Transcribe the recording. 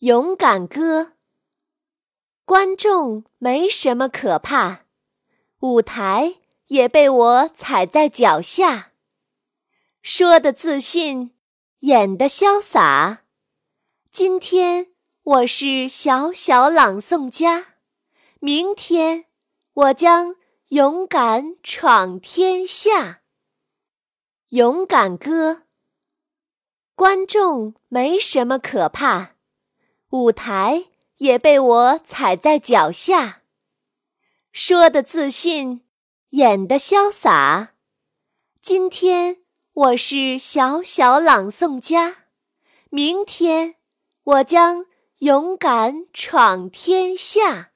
勇敢歌，观众没什么可怕，舞台也被我踩在脚下。说的自信，演的潇洒。今天我是小小朗诵家，明天我将勇敢闯天下。勇敢歌，观众没什么可怕。舞台也被我踩在脚下，说的自信，演的潇洒。今天我是小小朗诵家，明天我将勇敢闯天下。